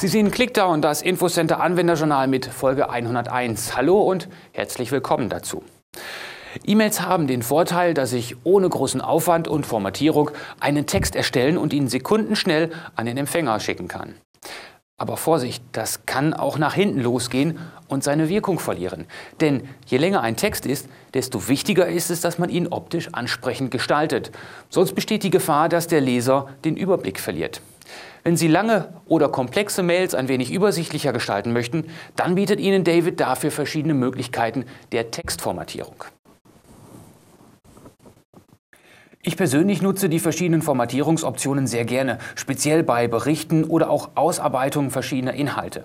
Sie sehen ClickDown, das Infocenter Anwenderjournal mit Folge 101. Hallo und herzlich willkommen dazu. E-Mails haben den Vorteil, dass ich ohne großen Aufwand und Formatierung einen Text erstellen und ihn sekundenschnell an den Empfänger schicken kann. Aber Vorsicht, das kann auch nach hinten losgehen und seine Wirkung verlieren. Denn je länger ein Text ist, desto wichtiger ist es, dass man ihn optisch ansprechend gestaltet. Sonst besteht die Gefahr, dass der Leser den Überblick verliert. Wenn Sie lange oder komplexe Mails ein wenig übersichtlicher gestalten möchten, dann bietet Ihnen David dafür verschiedene Möglichkeiten der Textformatierung. Ich persönlich nutze die verschiedenen Formatierungsoptionen sehr gerne, speziell bei Berichten oder auch Ausarbeitungen verschiedener Inhalte.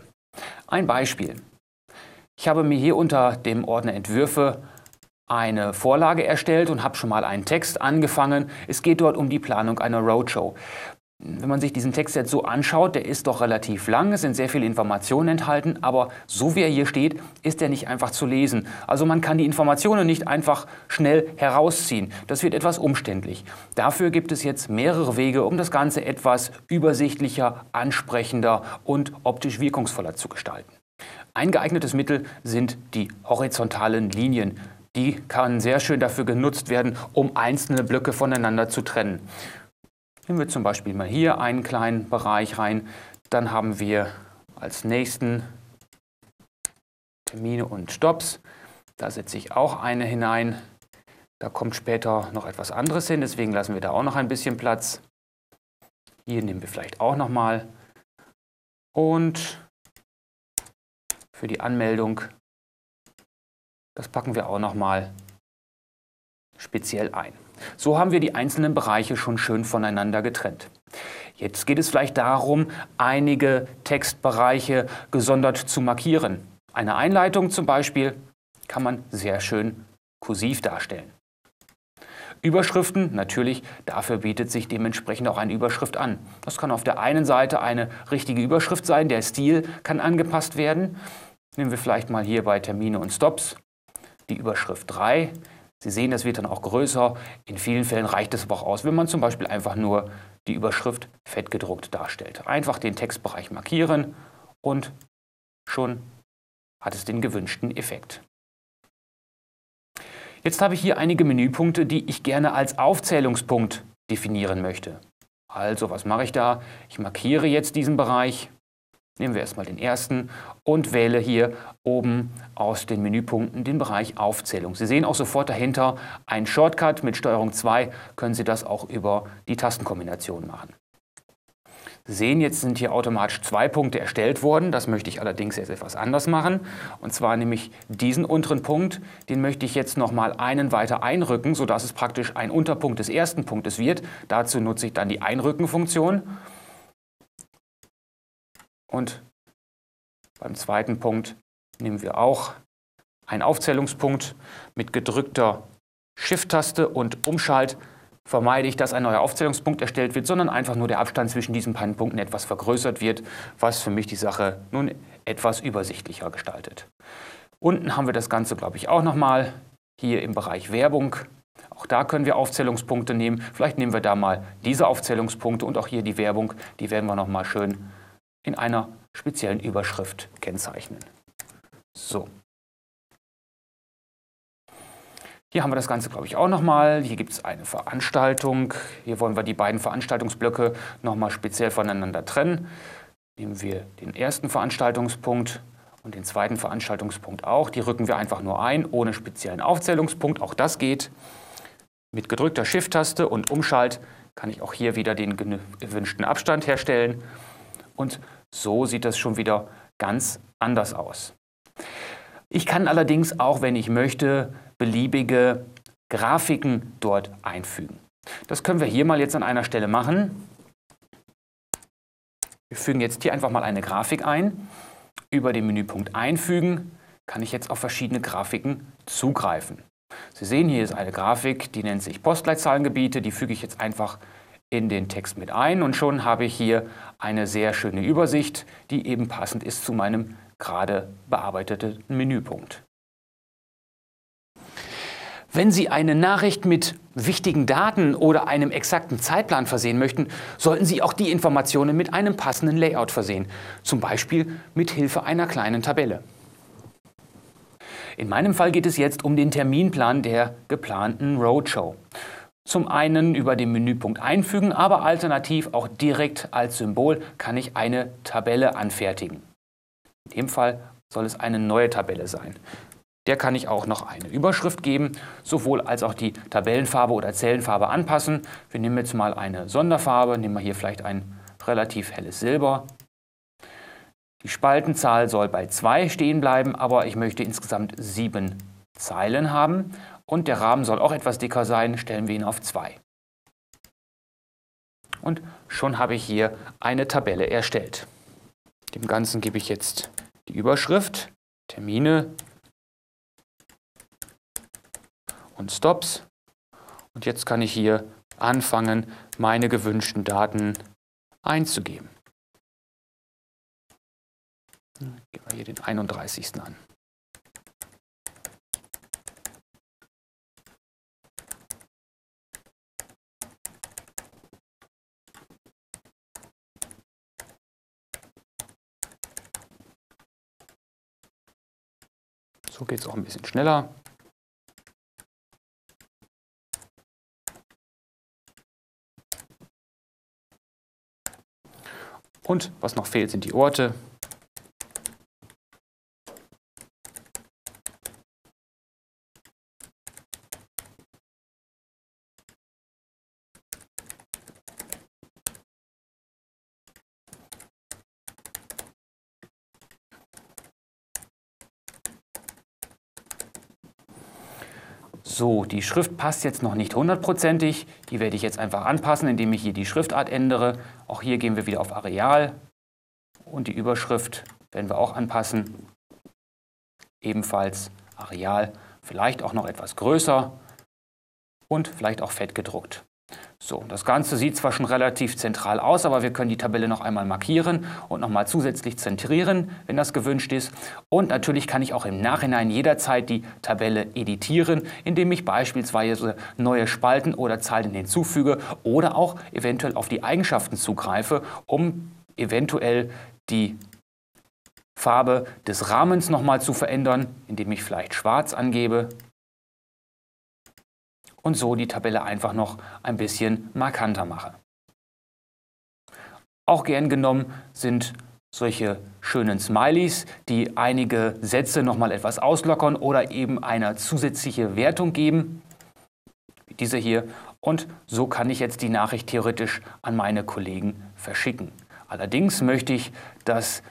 Ein Beispiel. Ich habe mir hier unter dem Ordner Entwürfe eine Vorlage erstellt und habe schon mal einen Text angefangen. Es geht dort um die Planung einer Roadshow. Wenn man sich diesen Text jetzt so anschaut, der ist doch relativ lang, es sind sehr viele Informationen enthalten, aber so wie er hier steht, ist er nicht einfach zu lesen. Also man kann die Informationen nicht einfach schnell herausziehen. Das wird etwas umständlich. Dafür gibt es jetzt mehrere Wege, um das Ganze etwas übersichtlicher, ansprechender und optisch wirkungsvoller zu gestalten. Ein geeignetes Mittel sind die horizontalen Linien. Die kann sehr schön dafür genutzt werden, um einzelne Blöcke voneinander zu trennen. Nehmen wir zum Beispiel mal hier einen kleinen Bereich rein. Dann haben wir als nächsten Termine und Stops. Da setze ich auch eine hinein. Da kommt später noch etwas anderes hin, deswegen lassen wir da auch noch ein bisschen Platz. Hier nehmen wir vielleicht auch noch mal. Und für die Anmeldung, das packen wir auch noch mal speziell ein. So haben wir die einzelnen Bereiche schon schön voneinander getrennt. Jetzt geht es vielleicht darum, einige Textbereiche gesondert zu markieren. Eine Einleitung zum Beispiel kann man sehr schön kursiv darstellen. Überschriften, natürlich, dafür bietet sich dementsprechend auch eine Überschrift an. Das kann auf der einen Seite eine richtige Überschrift sein, der Stil kann angepasst werden. Nehmen wir vielleicht mal hier bei Termine und Stops die Überschrift 3. Sie sehen, das wird dann auch größer. In vielen Fällen reicht es aber auch aus, wenn man zum Beispiel einfach nur die Überschrift fettgedruckt darstellt. Einfach den Textbereich markieren und schon hat es den gewünschten Effekt. Jetzt habe ich hier einige Menüpunkte, die ich gerne als Aufzählungspunkt definieren möchte. Also, was mache ich da? Ich markiere jetzt diesen Bereich Nehmen wir erstmal den ersten und wähle hier oben aus den Menüpunkten den Bereich Aufzählung. Sie sehen auch sofort dahinter einen Shortcut mit STRG 2, können Sie das auch über die Tastenkombination machen. Sie sehen, jetzt sind hier automatisch zwei Punkte erstellt worden. Das möchte ich allerdings jetzt etwas anders machen. Und zwar nämlich diesen unteren Punkt, den möchte ich jetzt nochmal einen weiter einrücken, sodass es praktisch ein Unterpunkt des ersten Punktes wird. Dazu nutze ich dann die Einrückenfunktion. Und beim zweiten Punkt nehmen wir auch einen Aufzählungspunkt mit gedrückter Shift-Taste und Umschalt vermeide ich, dass ein neuer Aufzählungspunkt erstellt wird, sondern einfach nur der Abstand zwischen diesen beiden Punkten etwas vergrößert wird, was für mich die Sache nun etwas übersichtlicher gestaltet. Unten haben wir das Ganze, glaube ich, auch nochmal hier im Bereich Werbung. Auch da können wir Aufzählungspunkte nehmen. Vielleicht nehmen wir da mal diese Aufzählungspunkte und auch hier die Werbung. Die werden wir nochmal schön in einer speziellen Überschrift kennzeichnen. So. Hier haben wir das Ganze, glaube ich, auch nochmal. Hier gibt es eine Veranstaltung. Hier wollen wir die beiden Veranstaltungsblöcke nochmal speziell voneinander trennen. Nehmen wir den ersten Veranstaltungspunkt und den zweiten Veranstaltungspunkt auch. Die rücken wir einfach nur ein, ohne speziellen Aufzählungspunkt. Auch das geht. Mit gedrückter Shift-Taste und Umschalt kann ich auch hier wieder den gewünschten Abstand herstellen. Und so sieht das schon wieder ganz anders aus. Ich kann allerdings auch, wenn ich möchte, beliebige Grafiken dort einfügen. Das können wir hier mal jetzt an einer Stelle machen. Wir fügen jetzt hier einfach mal eine Grafik ein. Über den Menüpunkt Einfügen kann ich jetzt auf verschiedene Grafiken zugreifen. Sie sehen, hier ist eine Grafik, die nennt sich Postleitzahlengebiete. Die füge ich jetzt einfach in den Text mit ein und schon habe ich hier eine sehr schöne Übersicht, die eben passend ist zu meinem gerade bearbeiteten Menüpunkt. Wenn Sie eine Nachricht mit wichtigen Daten oder einem exakten Zeitplan versehen möchten, sollten Sie auch die Informationen mit einem passenden Layout versehen, zum Beispiel mit Hilfe einer kleinen Tabelle. In meinem Fall geht es jetzt um den Terminplan der geplanten Roadshow. Zum einen über den Menüpunkt einfügen, aber alternativ auch direkt als Symbol kann ich eine Tabelle anfertigen. In dem Fall soll es eine neue Tabelle sein. Der kann ich auch noch eine Überschrift geben, sowohl als auch die Tabellenfarbe oder Zellenfarbe anpassen. Wir nehmen jetzt mal eine Sonderfarbe, nehmen wir hier vielleicht ein relativ helles Silber. Die Spaltenzahl soll bei 2 stehen bleiben, aber ich möchte insgesamt 7 Zeilen haben. Und der Rahmen soll auch etwas dicker sein, stellen wir ihn auf 2. Und schon habe ich hier eine Tabelle erstellt. Dem Ganzen gebe ich jetzt die Überschrift, Termine und Stops. Und jetzt kann ich hier anfangen, meine gewünschten Daten einzugeben. Gehen wir hier den 31. an. So geht es auch ein bisschen schneller. Und was noch fehlt, sind die Orte. So, die Schrift passt jetzt noch nicht hundertprozentig. Die werde ich jetzt einfach anpassen, indem ich hier die Schriftart ändere. Auch hier gehen wir wieder auf Areal. Und die Überschrift werden wir auch anpassen. Ebenfalls Areal, vielleicht auch noch etwas größer und vielleicht auch fett gedruckt. So, das Ganze sieht zwar schon relativ zentral aus, aber wir können die Tabelle noch einmal markieren und nochmal zusätzlich zentrieren, wenn das gewünscht ist. Und natürlich kann ich auch im Nachhinein jederzeit die Tabelle editieren, indem ich beispielsweise neue Spalten oder Zeilen hinzufüge oder auch eventuell auf die Eigenschaften zugreife, um eventuell die Farbe des Rahmens nochmal zu verändern, indem ich vielleicht schwarz angebe und so die Tabelle einfach noch ein bisschen markanter mache. Auch gern genommen sind solche schönen Smileys, die einige Sätze nochmal etwas auslockern oder eben eine zusätzliche Wertung geben, wie diese hier. Und so kann ich jetzt die Nachricht theoretisch an meine Kollegen verschicken. Allerdings möchte ich, dass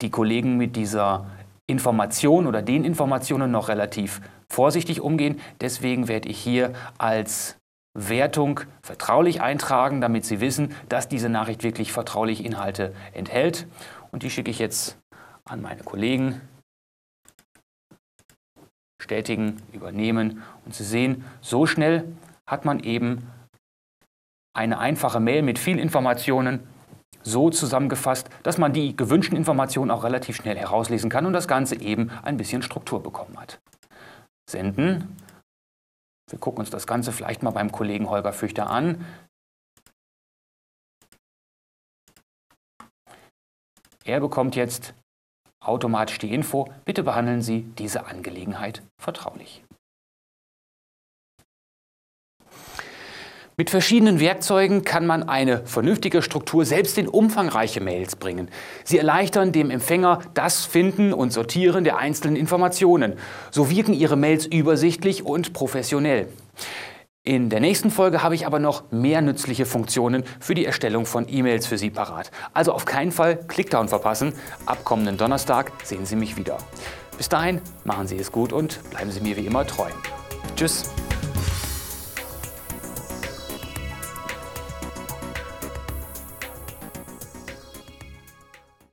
die Kollegen mit dieser Information oder den Informationen noch relativ vorsichtig umgehen. Deswegen werde ich hier als Wertung vertraulich eintragen, damit Sie wissen, dass diese Nachricht wirklich vertrauliche Inhalte enthält. Und die schicke ich jetzt an meine Kollegen. Bestätigen, übernehmen. Und Sie sehen, so schnell hat man eben eine einfache Mail mit vielen Informationen so zusammengefasst, dass man die gewünschten Informationen auch relativ schnell herauslesen kann und das Ganze eben ein bisschen Struktur bekommen hat. Senden. Wir gucken uns das Ganze vielleicht mal beim Kollegen Holger Füchter an. Er bekommt jetzt automatisch die Info, bitte behandeln Sie diese Angelegenheit vertraulich. Mit verschiedenen Werkzeugen kann man eine vernünftige Struktur selbst in umfangreiche Mails bringen. Sie erleichtern dem Empfänger das Finden und Sortieren der einzelnen Informationen. So wirken Ihre Mails übersichtlich und professionell. In der nächsten Folge habe ich aber noch mehr nützliche Funktionen für die Erstellung von E-Mails für Sie parat. Also auf keinen Fall Clickdown verpassen. Ab kommenden Donnerstag sehen Sie mich wieder. Bis dahin machen Sie es gut und bleiben Sie mir wie immer treu. Tschüss.